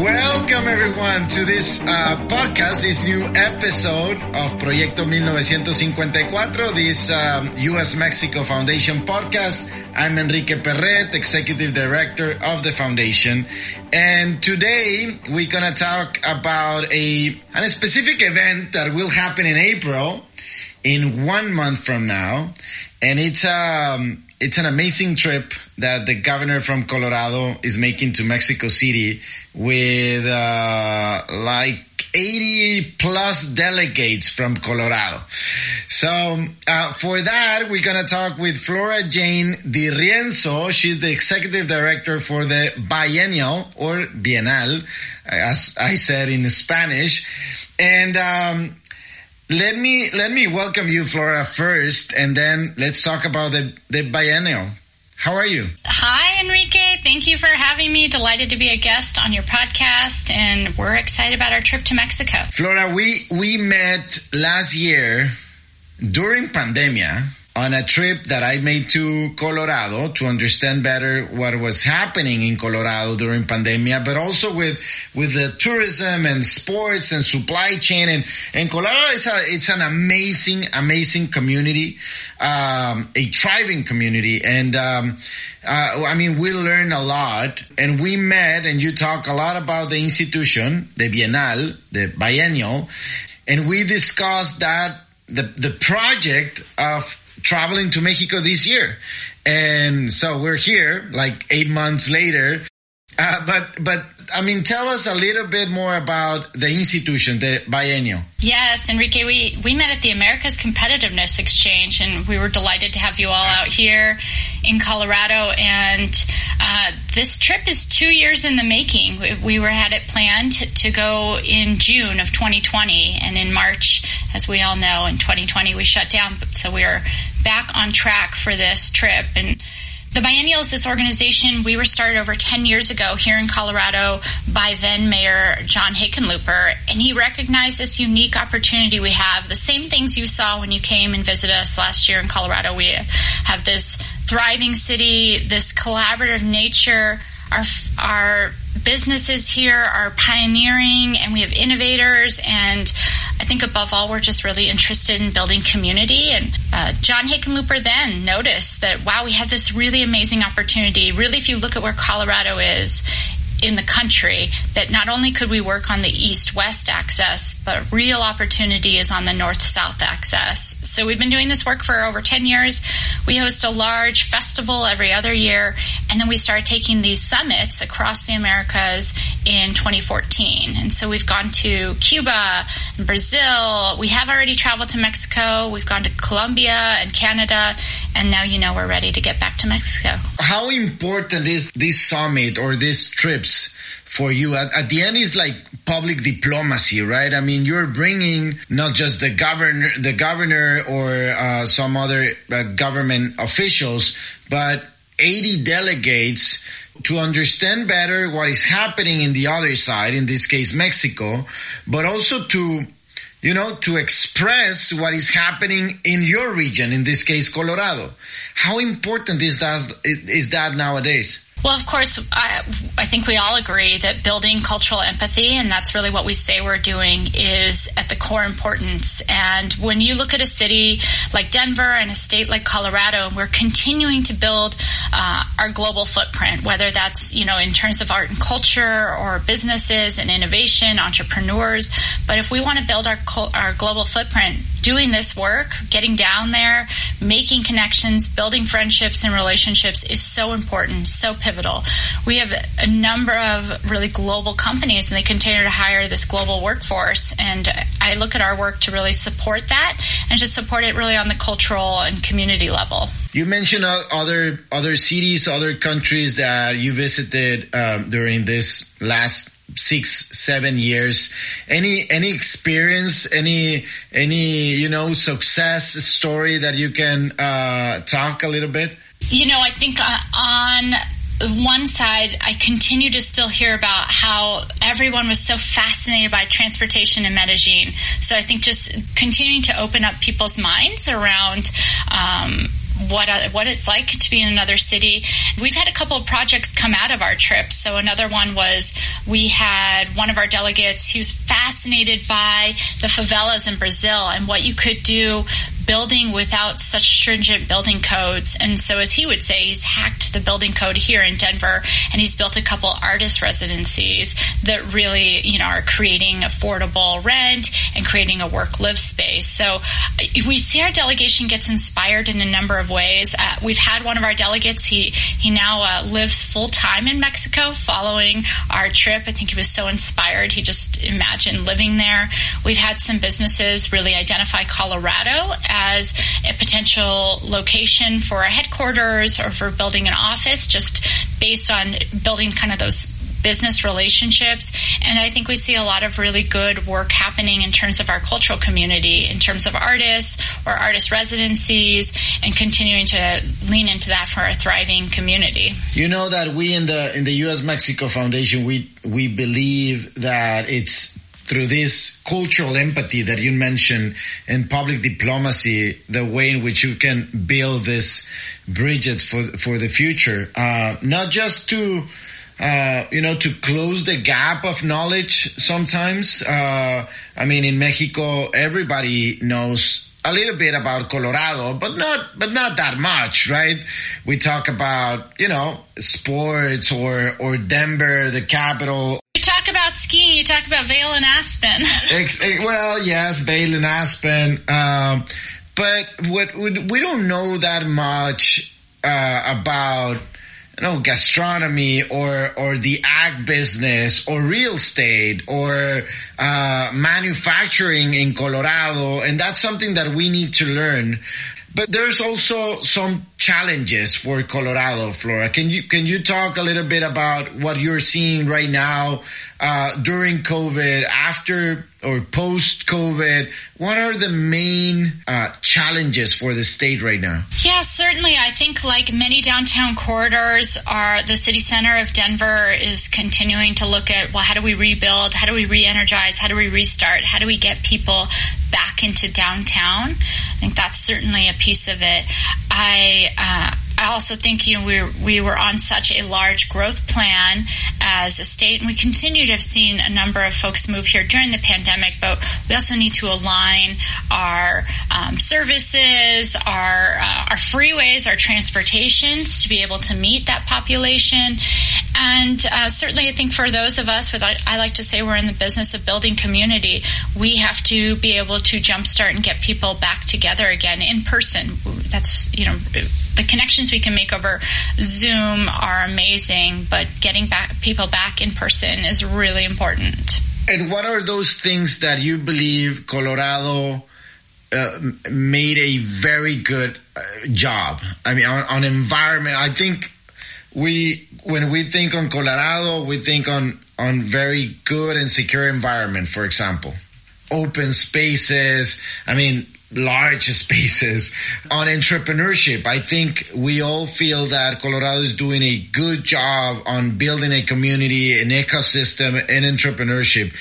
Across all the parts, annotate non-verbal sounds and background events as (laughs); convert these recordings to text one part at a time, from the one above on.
Welcome everyone to this uh, podcast, this new episode of Proyecto 1954, this um, U.S. Mexico Foundation podcast. I'm Enrique Perret, Executive Director of the foundation. And today we're going to talk about a, a specific event that will happen in April in one month from now. And it's, um, it's an amazing trip that the governor from Colorado is making to Mexico City with uh, like 80 plus delegates from Colorado. So uh, for that, we're going to talk with Flora Jane Di Rienzo. She's the executive director for the biennial or bienal, as I said in Spanish. And um, let me let me welcome you, Flora, first, and then let's talk about the the biennial. How are you? Hi, Enrique. Thank you for having me. Delighted to be a guest on your podcast, and we're excited about our trip to Mexico. Flora, we we met last year during pandemia on a trip that I made to Colorado to understand better what was happening in Colorado during pandemia, but also with, with the tourism and sports and supply chain. And, and Colorado is a, it's an amazing, amazing community, um, a thriving community. And, um, uh, I mean, we learned a lot and we met and you talk a lot about the institution, the Bienal, the biennial, and we discussed that the, the project of traveling to Mexico this year. And so we're here like eight months later. Uh, but, but I mean, tell us a little bit more about the institution, the biennial. Yes, Enrique, we, we met at the America's Competitiveness Exchange, and we were delighted to have you all out here in Colorado. And uh, this trip is two years in the making. We, we were had it planned to, to go in June of 2020, and in March, as we all know, in 2020 we shut down. So we are back on track for this trip, and the Biennial is this organization we were started over 10 years ago here in Colorado by then Mayor John Hickenlooper, and he recognized this unique opportunity we have. The same things you saw when you came and visited us last year in Colorado. We have this thriving city, this collaborative nature, our, our businesses here are pioneering and we have innovators and I think above all we're just really interested in building community. And uh, John Hickenlooper then noticed that wow we have this really amazing opportunity. Really if you look at where Colorado is in the country that not only could we work on the east-west access, but real opportunity is on the north-south access. So we've been doing this work for over 10 years. We host a large festival every other year, and then we start taking these summits across the Americas in 2014. And so we've gone to Cuba, and Brazil. We have already traveled to Mexico. We've gone to Colombia and Canada, and now you know we're ready to get back to Mexico. How important is this summit or these trips for you at, at, the end is like public diplomacy right i mean you're bringing not just the governor the governor or uh, some other uh, government officials but 80 delegates to understand better what is happening in the other side in this case mexico but also to you know, to express what is happening in your region, in this case, Colorado. How important is that, is that nowadays? Well, of course, I, I, think we all agree that building cultural empathy, and that's really what we say we're doing, is at the core importance. And when you look at a city like Denver and a state like Colorado, we're continuing to build uh, our global footprint, whether that's, you know, in terms of art and culture or businesses and innovation, entrepreneurs. But if we want to build our, our global footprint, doing this work, getting down there, making connections, building friendships and relationships is so important, so pivotal. We have a number of really global companies and they continue to hire this global workforce. And I look at our work to really support that and to support it really on the cultural and community level. You mentioned other other cities, other countries that you visited um, during this last six, seven years. Any any experience, any any you know success story that you can uh, talk a little bit? You know, I think uh, on one side, I continue to still hear about how everyone was so fascinated by transportation in Medellin. So I think just continuing to open up people's minds around um, what uh, what it's like to be in another city. We've had a couple of projects come out of our trip. So another one was we had one of our delegates. He was fascinated by the favelas in Brazil and what you could do building without such stringent building codes. And so, as he would say, he's hacked the building code here in Denver, and he's built a couple artist residencies that really, you know, are creating affordable rent and creating a work-live space. So, we see our delegation gets inspired in a number of ways. Uh, we've had one of our delegates; he he now uh, lives full time in Mexico, following our trip. I think he was so inspired; he just imagined living there. We've had some businesses really identify Colorado as a potential location for a headquarters or for building an office, just based on building kind of those business relationships. And I think we see a lot of really good work happening in terms of our cultural community, in terms of artists or artist residencies, and continuing to lean into that for a thriving community. You know that we in the in the U.S. Mexico Foundation we we believe that it's through this cultural empathy that you mentioned and public diplomacy, the way in which you can build these bridges for for the future, uh, not just to uh, you know, to close the gap of knowledge sometimes. Uh, I mean, in Mexico, everybody knows a little bit about Colorado, but not, but not that much, right? We talk about, you know, sports or, or Denver, the capital. Talk about skiing, you talk about Vail and Aspen. (laughs) Eh, well, yes, Vail and Aspen. Um, but what, we don't know that much, uh, about, you know, gastronomy or, or the ag business or real estate or, uh, manufacturing in Colorado. And that's something that we need to learn. But there's also some challenges for Colorado, Flora. Can you, can you talk a little bit about what you're seeing right now, uh, during COVID, after or post COVID? What are the main uh, challenges for the state right now? Yeah, certainly. I think like many downtown corridors are the city center of Denver is continuing to look at, well, how do we rebuild? How do we re-energize? How do we restart? How do we get people back into downtown? I think that's certainly a piece of it. I, uh, I also think you know we we were on such a large growth plan as a state, and we continue to have seen a number of folks move here during the pandemic. But we also need to align our um, services, our uh, our freeways, our transportations to be able to meet that population. And uh, certainly, I think for those of us, with I like to say we're in the business of building community, we have to be able to jumpstart and get people back together again in person. That's you know the connections we can make over Zoom are amazing, but getting back people back in person is really important. And what are those things that you believe Colorado uh, made a very good uh, job? I mean, on, on environment, I think we when we think on Colorado, we think on on very good and secure environment. For example, open spaces. I mean, large (laughs) spaces on entrepreneurship. I think we all feel that Colorado is doing a good job on building a community, an ecosystem and entrepreneurship.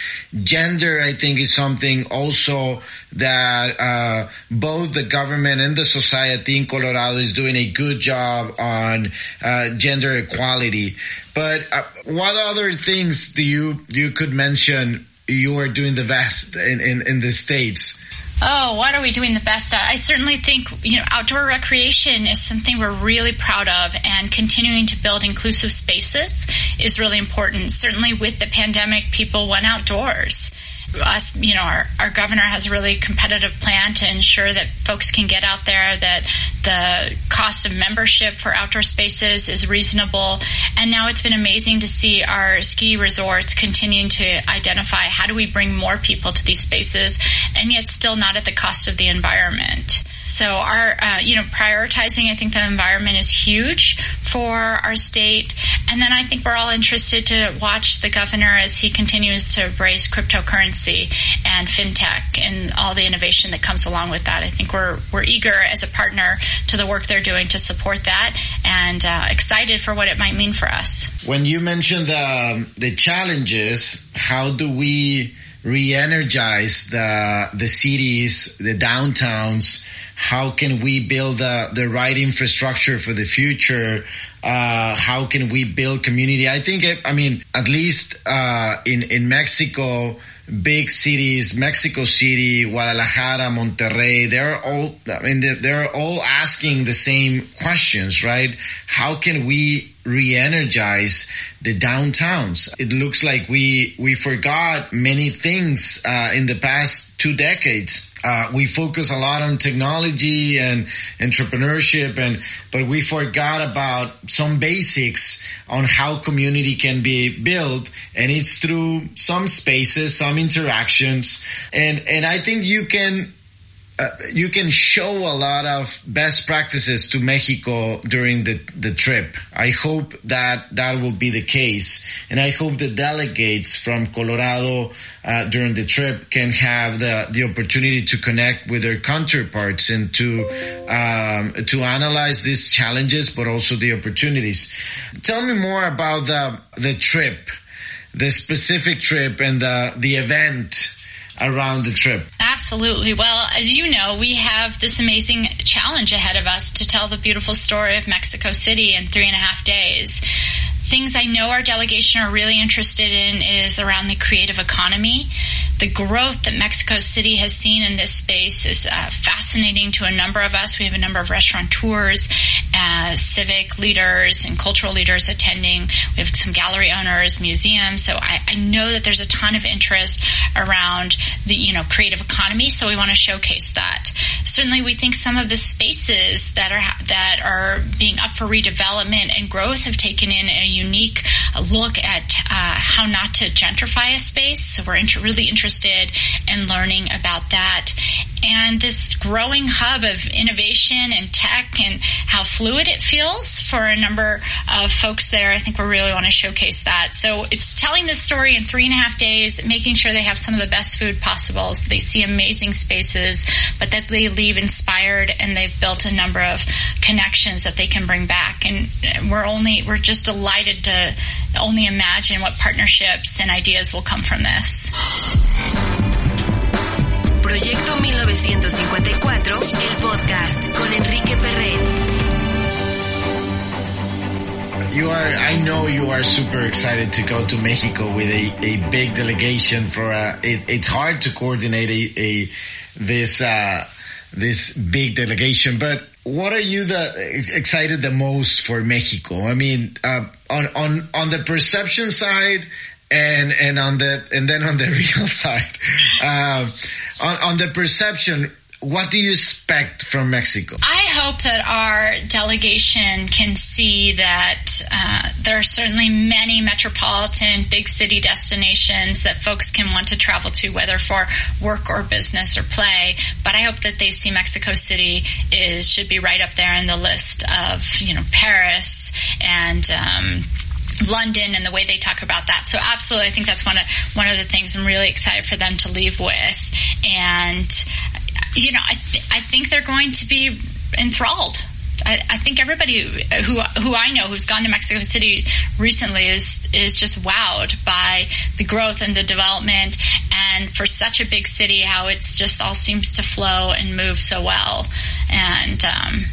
Gender, I think is something also that, uh, both the government and the society in Colorado is doing a good job on, uh, gender equality. But uh, what other things do you, you could mention you are doing the best in, in, in the States? Oh, what are we doing the best at? I certainly think, you know, outdoor recreation is something we're really proud of and continuing to build inclusive spaces is really important. Certainly with the pandemic, people went outdoors us, you know, our, our governor has a really competitive plan to ensure that folks can get out there, that the cost of membership for outdoor spaces is reasonable. And now it's been amazing to see our ski resorts continuing to identify how do we bring more people to these spaces and yet still not at the cost of the environment. So our, uh, you know, prioritizing, I think the environment is huge for our state. And then I think we're all interested to watch the governor as he continues to embrace cryptocurrency and fintech and all the innovation that comes along with that. I think we're, we're eager as a partner to the work they're doing to support that and uh, excited for what it might mean for us. When you mentioned the, the challenges, how do we re-energize the the cities, the downtowns? How can we build the, the right infrastructure for the future? Uh, how can we build community? I think, I mean, at least uh, in in Mexico, big cities, Mexico City, Guadalajara, Monterrey, they're all, I mean, they're, they're all asking the same questions, right? How can we re-energize the downtowns? It looks like we, we forgot many things, uh, in the past two decades. Uh, we focus a lot on technology and entrepreneurship and but we forgot about some basics on how community can be built and it's through some spaces some interactions and and i think you can uh, you can show a lot of best practices to Mexico during the, the trip. I hope that that will be the case. And I hope the delegates from Colorado uh, during the trip can have the, the opportunity to connect with their counterparts and to, um, to analyze these challenges, but also the opportunities. Tell me more about the, the trip, the specific trip and the, the event around the trip? Absolutely. Well, as you know, we have this amazing challenge ahead of us to tell the beautiful story of Mexico City in three and a half days things I know our delegation are really interested in is around the creative economy. The growth that Mexico City has seen in this space is uh, fascinating to a number of us. We have a number of restaurateurs, uh, civic leaders, and cultural leaders attending. We have some gallery owners, museums. So I, I know that there's a ton of interest around the you know creative economy. So we want to showcase that. Certainly, we think some of the spaces that are that are being up for redevelopment and growth have taken in a unique look at uh, how not to gentrify a space. So we're inter- really interested in learning about that. And this growing hub of innovation and tech and how fluid it feels for a number of folks there, I think we really want to showcase that. So it's telling this story in three and a half days, making sure they have some of the best food possible. So they see amazing spaces, but that they leave inspired and they've built a number of connections that they can bring back. And we're only, we're just delighted to only imagine what partnerships and ideas will come from this. Proyecto 1954, el podcast con Enrique Perret. You are, I know you are super excited to go to Mexico with a, a big delegation for a, it, it's hard to coordinate a, a this, uh, this big delegation, but what are you the excited the most for Mexico? I mean, uh, on on on the perception side, and and on the and then on the (laughs) real side, uh, on on the perception. What do you expect from Mexico? I hope that our delegation can see that uh, there are certainly many metropolitan big city destinations that folks can want to travel to, whether for work or business or play. But I hope that they see Mexico City is should be right up there in the list of you know Paris and. Um, London and the way they talk about that. So absolutely, I think that's one of one of the things I'm really excited for them to leave with. And you know, I, th- I think they're going to be enthralled. I, think everybody who who I know who's gone to Mexico City recently is is just wowed by the growth and the development, and for such a big city, how it's just all seems to flow and move so well. And um,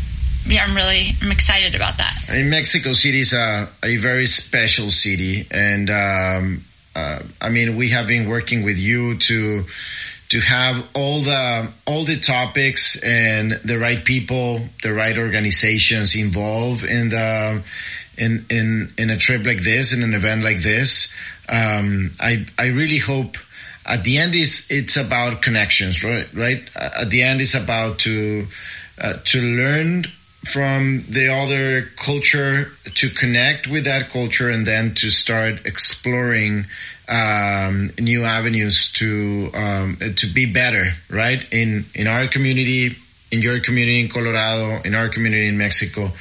yeah, I'm really I'm excited about that. I mean, Mexico City is a, a very special city, and um, uh, I mean, we have been working with you to to have all the all the topics and the right people, the right organizations involved in the in in in a trip like this, in an event like this. Um, I I really hope at the end is it's about connections, right? Right. At the end, it's about to uh, to learn from the other culture to connect with that culture and then to start exploring um, new avenues to um, to be better right in in our community in your community in Colorado, in our community in Mexico.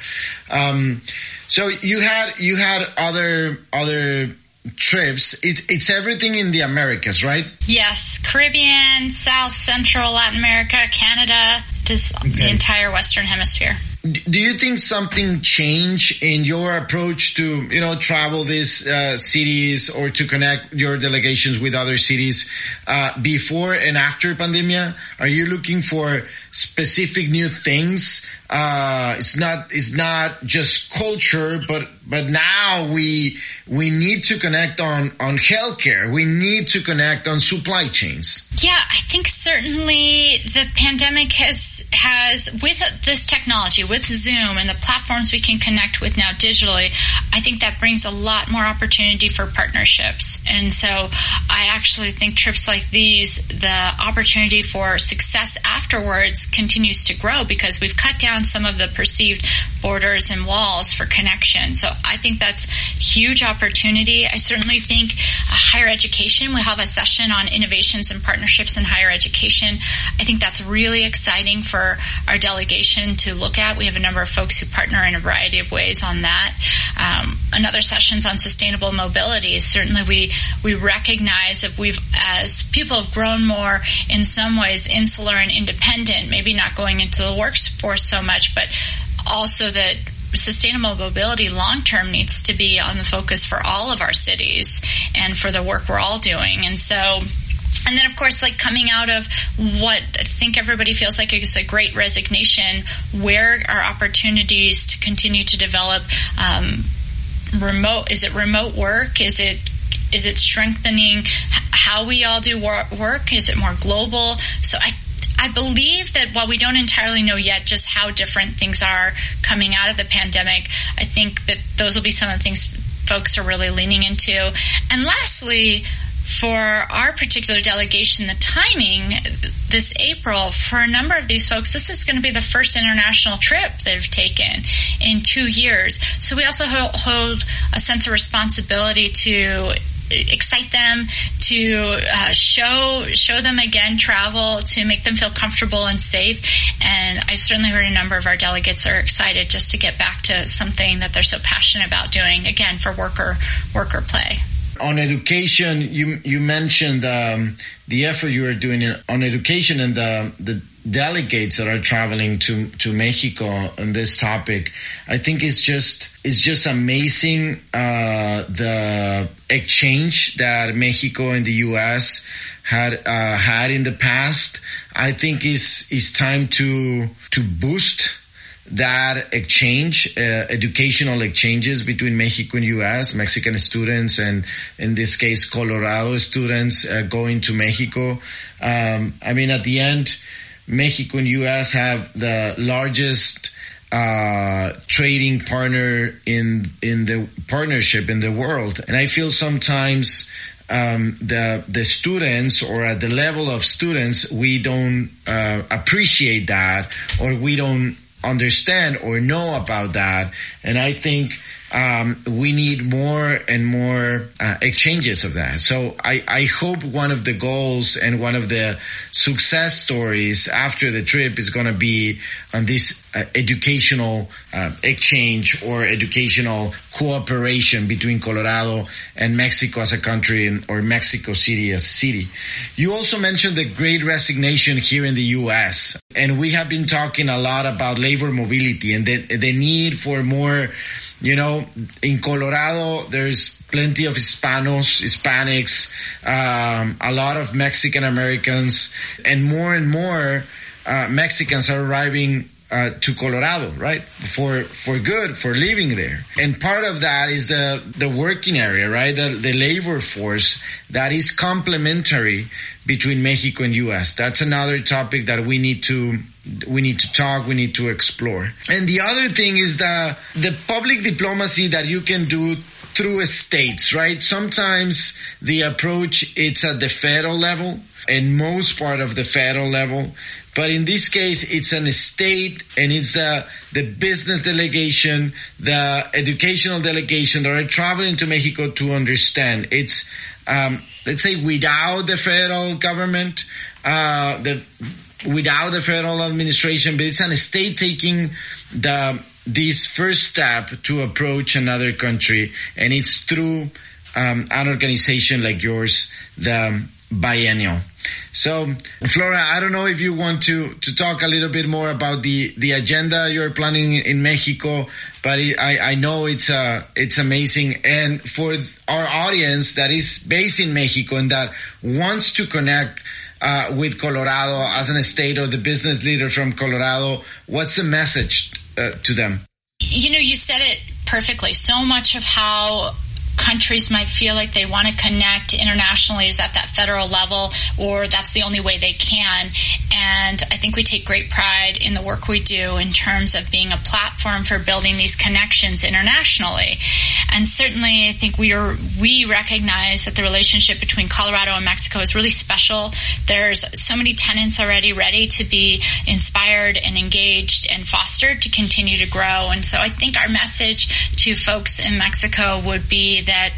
Um, so you had you had other other trips. It's it's everything in the Americas, right? Yes, Caribbean, South, Central, Latin America, Canada, just okay. the entire Western Hemisphere do you think something changed in your approach to you know travel these uh, cities or to connect your delegations with other cities uh, before and after pandemia? Are you looking for specific new things uh, it's not it's not just culture but but now we we need to connect on on healthcare. We need to connect on supply chains. Yeah i think certainly the pandemic has has with this technology with zoom and the platforms we can connect with now digitally i think that brings a lot more opportunity for partnerships. And so i actually think trips like these the opportunity for success afterwards continues to grow because we've cut down some of the perceived borders and walls for connection so I think that's huge opportunity. I certainly think higher education, we have a session on innovations and partnerships in higher education. I think that's really exciting for our delegation to look at. We have a number of folks who partner in a variety of ways on that. Um, another session's on sustainable mobility. Certainly we, we recognize if we've, as people have grown more in some ways insular and independent, maybe not going into the workforce so much, but also that sustainable mobility long term needs to be on the focus for all of our cities and for the work we're all doing. And so and then of course like coming out of what I think everybody feels like is a great resignation where are opportunities to continue to develop um, remote is it remote work? Is it is it strengthening how we all do work? Is it more global? So i I believe that while we don't entirely know yet just how different things are coming out of the pandemic, I think that those will be some of the things folks are really leaning into. And lastly, for our particular delegation, the timing this April, for a number of these folks, this is going to be the first international trip they've taken in two years. So we also hold a sense of responsibility to excite them, to uh, show show them again travel, to make them feel comfortable and safe. And I've certainly heard a number of our delegates are excited just to get back to something that they're so passionate about doing again for worker worker play. On education, you you mentioned um, the effort you are doing on education and the the delegates that are traveling to to Mexico on this topic. I think it's just it's just amazing uh, the exchange that Mexico and the U.S. had uh, had in the past. I think it's is time to to boost that exchange, uh, educational exchanges between Mexico and U.S., Mexican students, and in this case, Colorado students uh, going to Mexico. Um, I mean, at the end, Mexico and U.S. have the largest uh, trading partner in in the partnership in the world, and I feel sometimes um, the the students or at the level of students we don't uh, appreciate that or we don't understand or know about that. And I think um, we need more and more uh, exchanges of that. So I, I hope one of the goals and one of the success stories after the trip is going to be on this uh, educational uh, exchange or educational cooperation between Colorado and Mexico as a country and, or Mexico City as a city. You also mentioned the great resignation here in the U.S. And we have been talking a lot about labor mobility and the, the need for more you know, in Colorado, there's plenty of Hispanos, Hispanics, um, a lot of Mexican Americans, and more and more uh, Mexicans are arriving uh, to Colorado, right? For for good, for living there. And part of that is the the working area, right? The the labor force that is complementary between Mexico and US. That's another topic that we need to we need to talk, we need to explore. And the other thing is the the public diplomacy that you can do through states, right? Sometimes the approach it's at the federal level and most part of the federal level. But in this case, it's an state and it's the, the business delegation, the educational delegation that are traveling to Mexico to understand. It's um, let's say, without the federal government, uh, the without the federal administration, but it's an state taking the this first step to approach another country, and it's through um, an organization like yours, the biennial. So, Flora, I don't know if you want to, to talk a little bit more about the, the agenda you're planning in Mexico, but I, I know it's, uh, it's amazing. And for our audience that is based in Mexico and that wants to connect uh, with Colorado as an state or the business leader from Colorado, what's the message uh, to them? You know, you said it perfectly. So much of how countries might feel like they want to connect internationally is at that federal level or that's the only way they can. And I think we take great pride in the work we do in terms of being a platform for building these connections internationally. And certainly I think we are, we recognize that the relationship between Colorado and Mexico is really special. There's so many tenants already ready to be inspired and engaged and fostered to continue to grow. And so I think our message to folks in Mexico would be that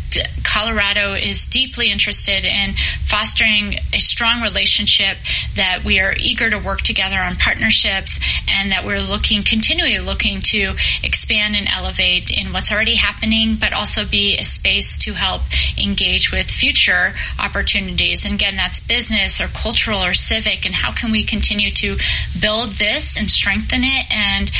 Colorado is deeply interested in fostering a strong relationship, that we are eager to work together on partnerships, and that we're looking, continually looking to expand and elevate in what's already happening, but also be a space to help engage with future opportunities. And again, that's business or cultural or civic, and how can we continue to build this and strengthen it and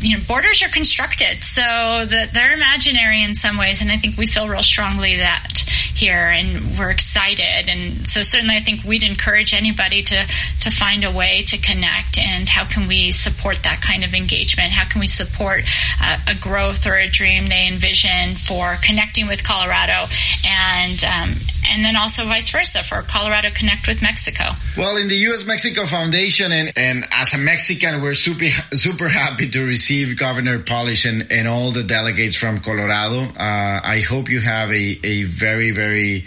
you know, borders are constructed, so that they're imaginary in some ways, and I think we feel real strongly that here, and we're excited, and so certainly I think we'd encourage anybody to to find a way to connect, and how can we support that kind of engagement? How can we support uh, a growth or a dream they envision for connecting with Colorado, and um, and then also vice versa for Colorado Connect with Mexico. Well, in the U.S. Mexico Foundation, and, and as a Mexican, we're super super happy to receive Governor Polich and, and all the delegates from Colorado. Uh, I hope you have a, a very very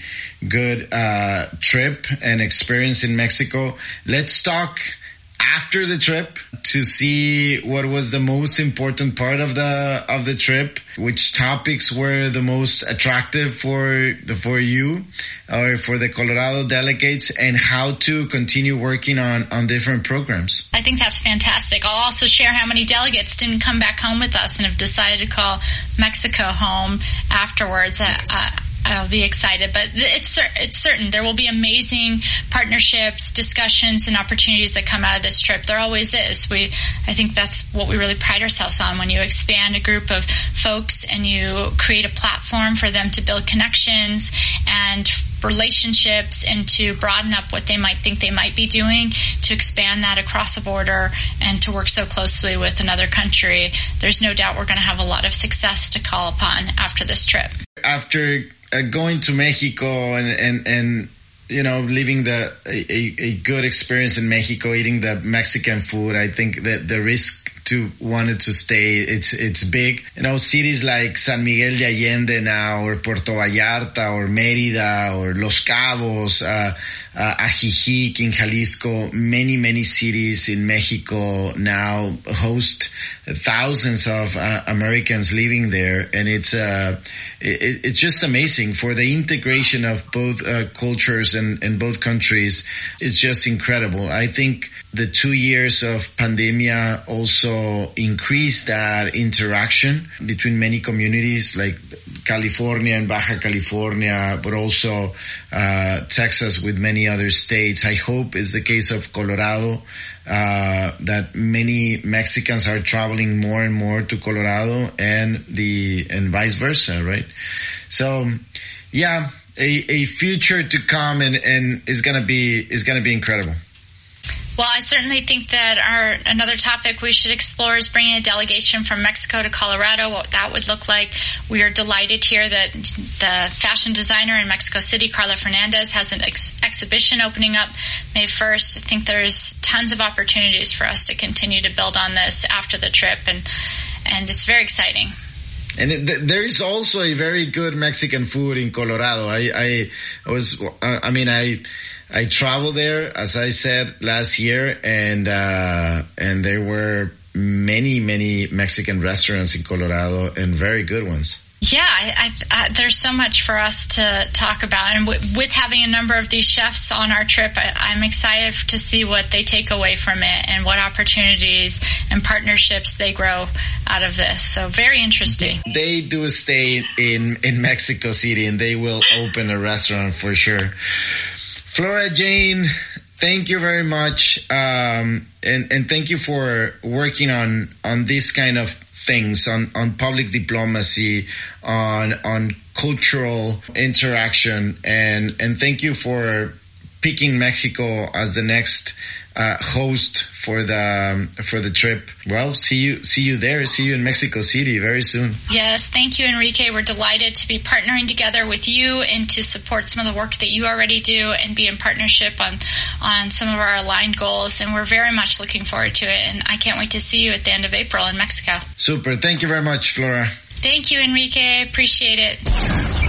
good uh, trip and experience in Mexico. Let's talk after the trip to see what was the most important part of the of the trip, which topics were the most attractive for the for you or for the Colorado delegates, and how to continue working on on different programs. I think that's fantastic. I'll also share how many delegates didn't come back home with us and have decided to call Mexico home afterwards. Uh, uh, I'll be excited. But it's it's certain there will be amazing partnerships, discussions, and opportunities that come out of this trip. There always is. We I think that's what we really pride ourselves on. When you expand a group of folks and you create a platform for them to build connections and relationships and to broaden up what they might think they might be doing to expand that across the border and to work so closely with another country there's no doubt we're going to have a lot of success to call upon after this trip after uh, going to Mexico and, and, and you know, living the a, a good experience in Mexico, eating the Mexican food, I think that the risk to wanted to stay, it's it's big. You know, cities like San Miguel de Allende now, or Puerto Vallarta, or Mérida, or Los Cabos, uh, uh, Ajijic in Jalisco, many many cities in Mexico now host thousands of uh, Americans living there, and it's uh, it, it's just amazing for the integration of both uh, cultures and, and both countries. It's just incredible. I think the two years of pandemia also increased that interaction between many communities like California and Baja California, but also uh, Texas with many other states. I hope it's the case of Colorado uh, that many Mexicans are traveling more and more to Colorado and the and vice versa, right? So, yeah, a, a future to come and, and is gonna be is gonna be incredible. Well, I certainly think that our another topic we should explore is bringing a delegation from Mexico to Colorado. What that would look like. We are delighted here that the fashion designer in Mexico City, Carla Fernandez, has an ex- exhibition opening up May first. I think there's tons of opportunities for us to continue to build on this after the trip, and and it's very exciting. And it, there is also a very good Mexican food in Colorado. I, I, I was, I mean, I, I traveled there, as I said last year, and uh, and there were many, many Mexican restaurants in Colorado and very good ones. Yeah, I, I, I, there's so much for us to talk about, and w- with having a number of these chefs on our trip, I, am excited to see what they take away from it and what opportunities and partnerships they grow out of this. So very interesting. They do stay in in Mexico City, and they will open a restaurant for sure. Flora Jane, thank you very much, um, and and thank you for working on on this kind of things on, on public diplomacy, on on cultural interaction, and and thank you for picking Mexico as the next uh, host for the for the trip. Well, see you see you there. See you in Mexico City very soon. Yes, thank you, Enrique. We're delighted to be partnering together with you and to support some of the work that you already do and be in partnership on on some of our aligned goals. And we're very much looking forward to it. And I can't wait to see you at the end of April in Mexico. Super. Thank you very much, Flora. Thank you, Enrique. Appreciate it.